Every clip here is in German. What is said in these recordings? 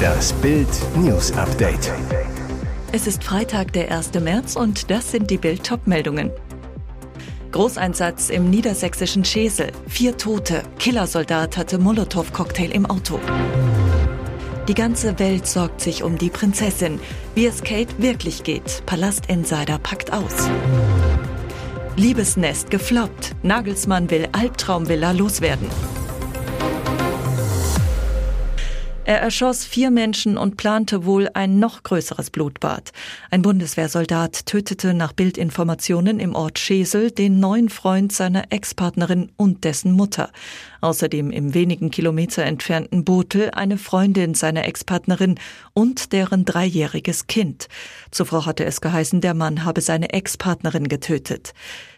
Das Bild News Update. Es ist Freitag, der 1. März und das sind die Bild meldungen Großeinsatz im niedersächsischen Schesel. Vier Tote. Killersoldat hatte Molotow-Cocktail im Auto. Die ganze Welt sorgt sich um die Prinzessin. Wie es Kate wirklich geht. Palast Insider packt aus. Liebesnest gefloppt. Nagelsmann will Albtraumvilla loswerden. Er erschoss vier Menschen und plante wohl ein noch größeres Blutbad. Ein Bundeswehrsoldat tötete nach Bildinformationen im Ort Schesel den neuen Freund seiner Ex-Partnerin und dessen Mutter. Außerdem im wenigen Kilometer entfernten Botel eine Freundin seiner Ex-Partnerin und deren dreijähriges Kind. Zuvor hatte es geheißen, der Mann habe seine Ex-Partnerin getötet.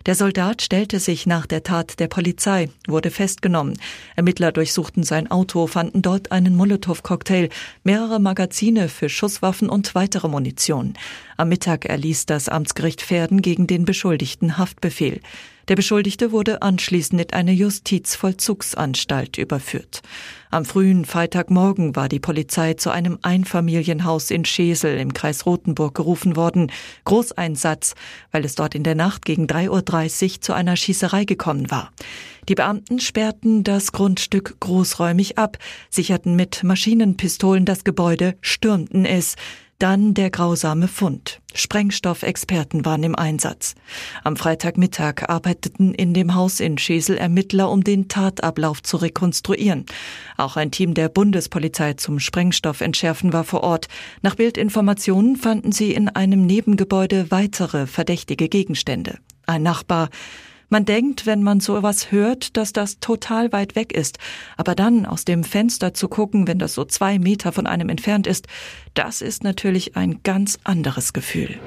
Der Soldat stellte sich nach der Tat der Polizei, wurde festgenommen. Ermittler durchsuchten sein Auto, fanden dort einen Molotow-Cocktail, mehrere Magazine für Schusswaffen und weitere Munition. Am Mittag erließ das Amtsgericht Pferden gegen den Beschuldigten Haftbefehl. Der Beschuldigte wurde anschließend in eine Justizvollzugsanstalt überführt. Am frühen Freitagmorgen war die Polizei zu einem Einfamilienhaus in Schesel im Kreis Rothenburg gerufen worden. Großeinsatz, weil es dort in der Nacht gegen 3.30 Uhr zu einer Schießerei gekommen war. Die Beamten sperrten das Grundstück großräumig ab, sicherten mit Maschinenpistolen das Gebäude, stürmten es. Dann der grausame Fund. Sprengstoffexperten waren im Einsatz. Am Freitagmittag arbeiteten in dem Haus in Schesel Ermittler, um den Tatablauf zu rekonstruieren. Auch ein Team der Bundespolizei zum Sprengstoffentschärfen war vor Ort. Nach Bildinformationen fanden sie in einem Nebengebäude weitere verdächtige Gegenstände. Ein Nachbar man denkt, wenn man sowas hört, dass das total weit weg ist. Aber dann aus dem Fenster zu gucken, wenn das so zwei Meter von einem entfernt ist, das ist natürlich ein ganz anderes Gefühl.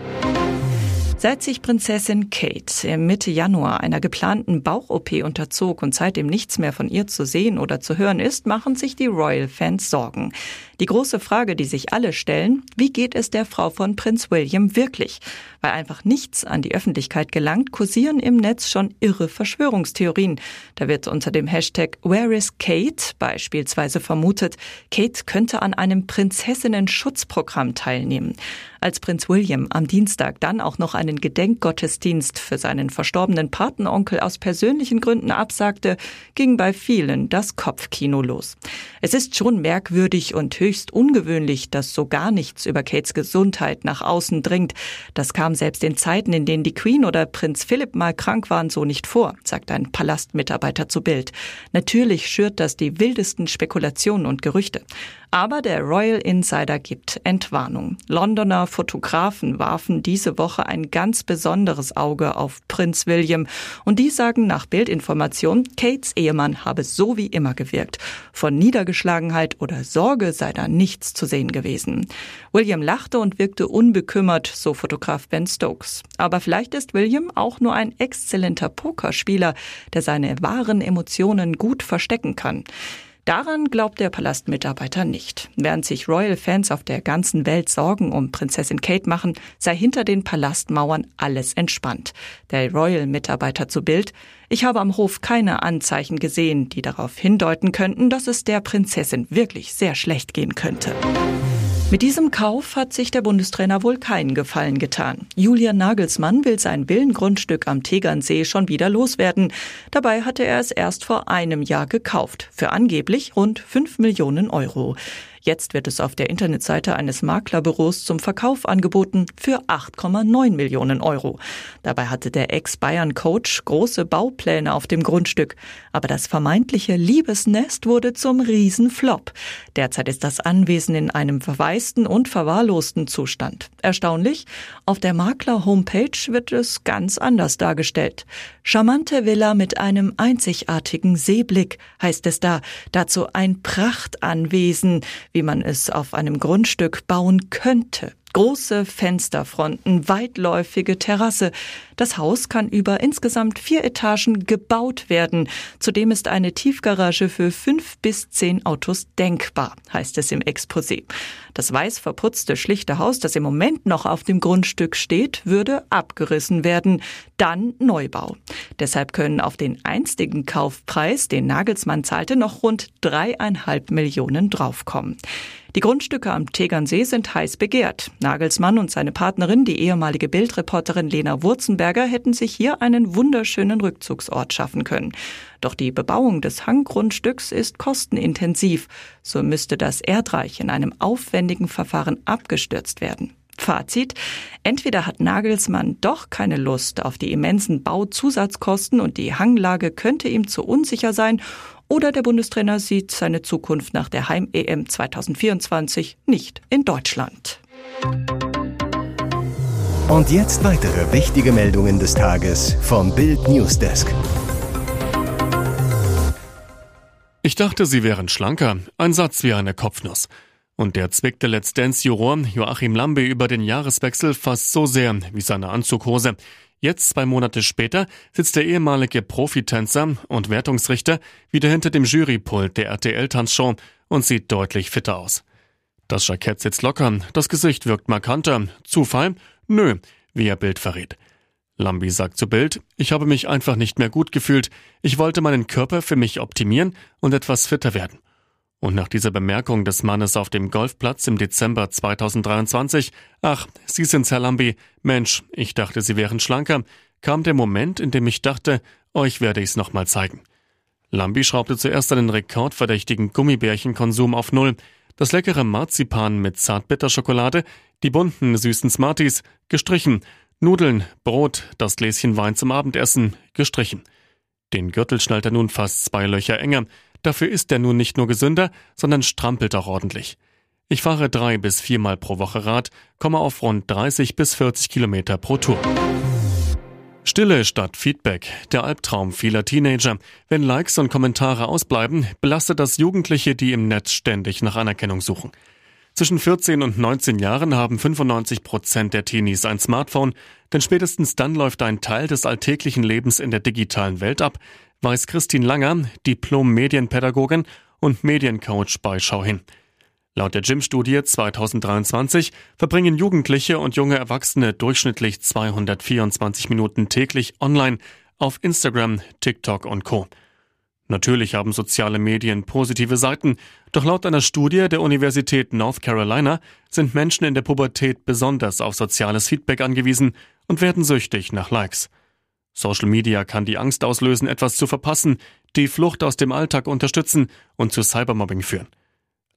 Seit sich Prinzessin Kate im Mitte Januar einer geplanten Bauch-OP unterzog und seitdem nichts mehr von ihr zu sehen oder zu hören ist, machen sich die Royal-Fans Sorgen. Die große Frage, die sich alle stellen, wie geht es der Frau von Prinz William wirklich? Weil einfach nichts an die Öffentlichkeit gelangt, kursieren im Netz schon irre Verschwörungstheorien. Da wird unter dem Hashtag Where is Kate beispielsweise vermutet, Kate könnte an einem Prinzessinnen-Schutzprogramm teilnehmen. Als Prinz William am Dienstag dann auch noch einen Gedenkgottesdienst für seinen verstorbenen Patenonkel aus persönlichen Gründen absagte, ging bei vielen das Kopfkino los. Es ist schon merkwürdig und höchst ungewöhnlich, dass so gar nichts über Kates Gesundheit nach außen dringt. Das kam selbst in Zeiten, in denen die Queen oder Prinz Philipp mal krank waren, so nicht vor, sagt ein Palastmitarbeiter zu Bild. Natürlich schürt das die wildesten Spekulationen und Gerüchte. Aber der Royal Insider gibt Entwarnung. Londoner Fotografen warfen diese Woche ein ganz besonderes Auge auf Prinz William und die sagen nach Bildinformation, Kates Ehemann habe so wie immer gewirkt. Von Niedergeschlagenheit oder Sorge sei da nichts zu sehen gewesen. William lachte und wirkte unbekümmert, so Fotograf Ben Stokes. Aber vielleicht ist William auch nur ein exzellenter Pokerspieler, der seine wahren Emotionen gut verstecken kann. Daran glaubt der Palastmitarbeiter nicht. Während sich Royal-Fans auf der ganzen Welt Sorgen um Prinzessin Kate machen, sei hinter den Palastmauern alles entspannt. Der Royal-Mitarbeiter zu Bild, ich habe am Hof keine Anzeichen gesehen, die darauf hindeuten könnten, dass es der Prinzessin wirklich sehr schlecht gehen könnte. Mit diesem Kauf hat sich der Bundestrainer wohl keinen Gefallen getan. Julian Nagelsmann will sein Villengrundstück am Tegernsee schon wieder loswerden. Dabei hatte er es erst vor einem Jahr gekauft, für angeblich rund 5 Millionen Euro. Jetzt wird es auf der Internetseite eines Maklerbüros zum Verkauf angeboten für 8,9 Millionen Euro. Dabei hatte der Ex-Bayern-Coach große Baupläne auf dem Grundstück. Aber das vermeintliche Liebesnest wurde zum Riesenflop. Derzeit ist das Anwesen in einem verwaisten und verwahrlosten Zustand. Erstaunlich, auf der Makler-Homepage wird es ganz anders dargestellt. Charmante Villa mit einem einzigartigen Seeblick heißt es da. Dazu ein Prachtanwesen, wie man es auf einem Grundstück bauen könnte. Große Fensterfronten, weitläufige Terrasse. Das Haus kann über insgesamt vier Etagen gebaut werden. Zudem ist eine Tiefgarage für fünf bis zehn Autos denkbar, heißt es im Exposé. Das weiß verputzte schlichte Haus, das im Moment noch auf dem Grundstück steht, würde abgerissen werden. Dann Neubau. Deshalb können auf den einstigen Kaufpreis, den Nagelsmann zahlte, noch rund dreieinhalb Millionen draufkommen. Die Grundstücke am Tegernsee sind heiß begehrt. Nagelsmann und seine Partnerin, die ehemalige Bildreporterin Lena Wurzenberger, hätten sich hier einen wunderschönen Rückzugsort schaffen können. Doch die Bebauung des Hanggrundstücks ist kostenintensiv. So müsste das Erdreich in einem aufwendigen Verfahren abgestürzt werden. Fazit. Entweder hat Nagelsmann doch keine Lust auf die immensen Bauzusatzkosten und die Hanglage könnte ihm zu unsicher sein, oder der Bundestrainer sieht seine Zukunft nach der Heim-EM 2024 nicht in Deutschland. Und jetzt weitere wichtige Meldungen des Tages vom Bild Newsdesk. Ich dachte, sie wären schlanker. Ein Satz wie eine Kopfnuss. Und der zwickte Let's Dance-Juror Joachim Lambe über den Jahreswechsel fast so sehr wie seine Anzughose. Jetzt, zwei Monate später, sitzt der ehemalige Profitänzer und Wertungsrichter wieder hinter dem Jurypult der RTL-Tanzshow und sieht deutlich fitter aus. Das Jackett sitzt locker, das Gesicht wirkt markanter. Zufall? Nö, wie er Bild verrät. Lambi sagt zu Bild, ich habe mich einfach nicht mehr gut gefühlt. Ich wollte meinen Körper für mich optimieren und etwas fitter werden. Und nach dieser Bemerkung des Mannes auf dem Golfplatz im Dezember 2023, ach, Sie sind's, Herr Lambi, Mensch, ich dachte, Sie wären schlanker, kam der Moment, in dem ich dachte, euch werde ich's nochmal zeigen. Lambi schraubte zuerst einen rekordverdächtigen Gummibärchenkonsum auf Null, das leckere Marzipan mit Zartbitterschokolade, die bunten süßen Smarties, gestrichen, Nudeln, Brot, das Gläschen Wein zum Abendessen, gestrichen. Den Gürtel schnallt er nun fast zwei Löcher enger, Dafür ist er nun nicht nur gesünder, sondern strampelt auch ordentlich. Ich fahre drei bis viermal pro Woche Rad, komme auf rund 30 bis 40 Kilometer pro Tour. Stille statt Feedback. Der Albtraum vieler Teenager. Wenn Likes und Kommentare ausbleiben, belastet das Jugendliche, die im Netz ständig nach Anerkennung suchen. Zwischen 14 und 19 Jahren haben 95 Prozent der Teenies ein Smartphone, denn spätestens dann läuft ein Teil des alltäglichen Lebens in der digitalen Welt ab, weiß Christine Langer, Diplom-Medienpädagogin und Mediencoach bei Schau hin. Laut der Gym-Studie 2023 verbringen Jugendliche und junge Erwachsene durchschnittlich 224 Minuten täglich online auf Instagram, TikTok und Co. Natürlich haben soziale Medien positive Seiten, doch laut einer Studie der Universität North Carolina sind Menschen in der Pubertät besonders auf soziales Feedback angewiesen und werden süchtig nach Likes. Social Media kann die Angst auslösen, etwas zu verpassen, die Flucht aus dem Alltag unterstützen und zu Cybermobbing führen.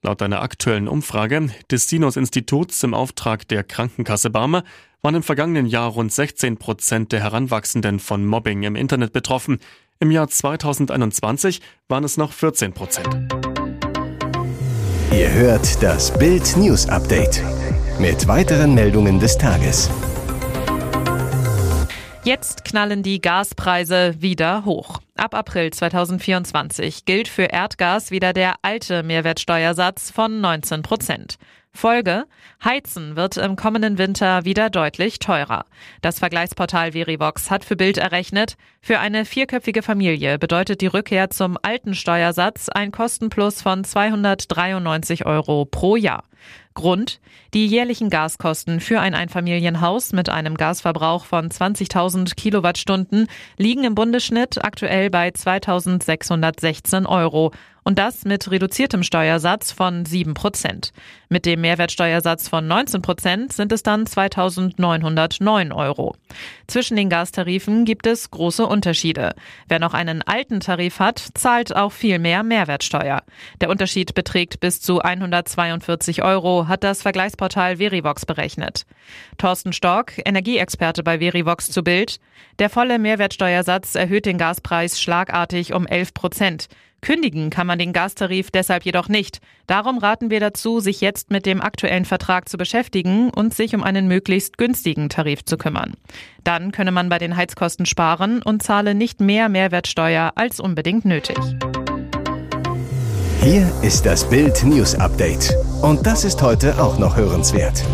Laut einer aktuellen Umfrage des Sinus Instituts im Auftrag der Krankenkasse Barmer waren im vergangenen Jahr rund 16 Prozent der Heranwachsenden von Mobbing im Internet betroffen. Im Jahr 2021 waren es noch 14 Prozent. Ihr hört das Bild News Update mit weiteren Meldungen des Tages. Jetzt knallen die Gaspreise wieder hoch. Ab April 2024 gilt für Erdgas wieder der alte Mehrwertsteuersatz von 19 Prozent. Folge, Heizen wird im kommenden Winter wieder deutlich teurer. Das Vergleichsportal Verivox hat für Bild errechnet, für eine vierköpfige Familie bedeutet die Rückkehr zum alten Steuersatz ein Kostenplus von 293 Euro pro Jahr. Grund, die jährlichen Gaskosten für ein Einfamilienhaus mit einem Gasverbrauch von 20.000 Kilowattstunden liegen im Bundesschnitt aktuell bei 2.616 Euro und das mit reduziertem Steuersatz von 7 Prozent. Mit dem Mehrwertsteuersatz von 19 Prozent sind es dann 2.909 Euro. Zwischen den Gastarifen gibt es große Unterschiede. Wer noch einen alten Tarif hat, zahlt auch viel mehr Mehrwertsteuer. Der Unterschied beträgt bis zu 142 Euro, hat das Vergleichsportal Verivox berechnet. Thorsten Stork, Energieexperte bei Verivox zu Bild. Der volle Mehrwertsteuersatz erhöht den Gaspreis schlagartig um 11 Prozent. Kündigen kann man den Gastarif deshalb jedoch nicht. Darum raten wir dazu, sich jetzt mit dem aktuellen Vertrag zu beschäftigen und sich um einen möglichst günstigen Tarif zu kümmern. Dann könne man bei den Heizkosten sparen und zahle nicht mehr Mehrwertsteuer als unbedingt nötig. Hier ist das Bild News Update. Und das ist heute auch noch hörenswert.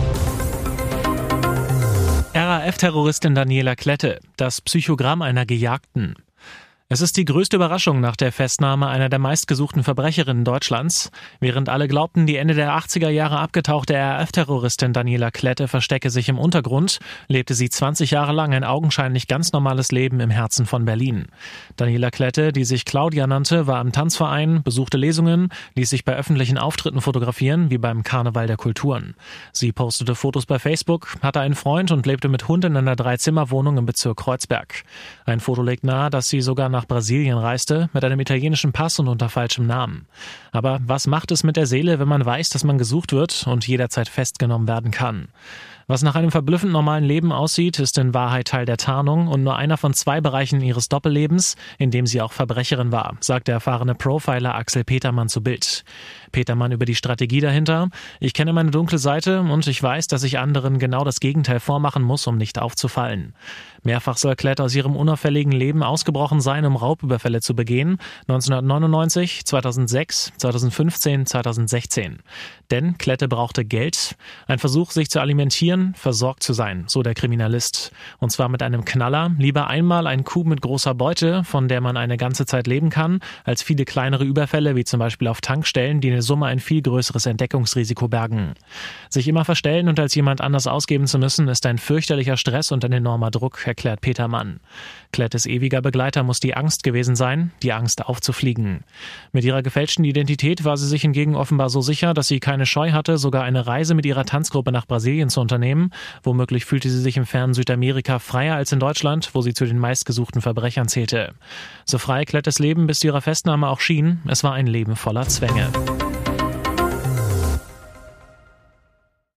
RAF RAF-Terroristin Daniela Klette, das Psychogramm einer Gejagten. Es ist die größte Überraschung nach der Festnahme einer der meistgesuchten Verbrecherinnen Deutschlands. Während alle glaubten, die Ende der 80er Jahre abgetauchte RAF-Terroristin Daniela Klette verstecke sich im Untergrund, lebte sie 20 Jahre lang ein augenscheinlich ganz normales Leben im Herzen von Berlin. Daniela Klette, die sich Claudia nannte, war im Tanzverein, besuchte Lesungen, ließ sich bei öffentlichen Auftritten fotografieren, wie beim Karneval der Kulturen. Sie postete Fotos bei Facebook, hatte einen Freund und lebte mit Hund in einer Dreizimmerwohnung im Bezirk Kreuzberg. Ein Foto legt nahe, dass sie sogar nach Brasilien reiste, mit einem italienischen Pass und unter falschem Namen. Aber was macht es mit der Seele, wenn man weiß, dass man gesucht wird und jederzeit festgenommen werden kann? Was nach einem verblüffend normalen Leben aussieht, ist in Wahrheit Teil der Tarnung und nur einer von zwei Bereichen ihres Doppellebens, in dem sie auch Verbrecherin war, sagt der erfahrene Profiler Axel Petermann zu Bild. Petermann über die Strategie dahinter. Ich kenne meine dunkle Seite und ich weiß, dass ich anderen genau das Gegenteil vormachen muss, um nicht aufzufallen. Mehrfach soll Klett aus ihrem unauffälligen Leben ausgebrochen sein, um Raubüberfälle zu begehen. 1999, 2006, 2015, 2016. Denn Klette brauchte Geld. Ein Versuch, sich zu alimentieren, versorgt zu sein, so der Kriminalist. Und zwar mit einem Knaller. Lieber einmal ein Coup mit großer Beute, von der man eine ganze Zeit leben kann, als viele kleinere Überfälle, wie zum Beispiel auf Tankstellen, die eine Summe ein viel größeres Entdeckungsrisiko bergen. Sich immer verstellen und als jemand anders ausgeben zu müssen, ist ein fürchterlicher Stress und ein enormer Druck, erklärt Peter Mann. Klettes ewiger Begleiter muss die Angst gewesen sein, die Angst aufzufliegen. Mit ihrer gefälschten Identität war sie sich hingegen offenbar so sicher, dass sie keine Scheu hatte, sogar eine Reise mit ihrer Tanzgruppe nach Brasilien zu unternehmen. Womöglich fühlte sie sich im fernen Südamerika freier als in Deutschland, wo sie zu den meistgesuchten Verbrechern zählte. So frei Klettes Leben bis zu ihrer Festnahme auch schien, es war ein Leben voller Zwänge.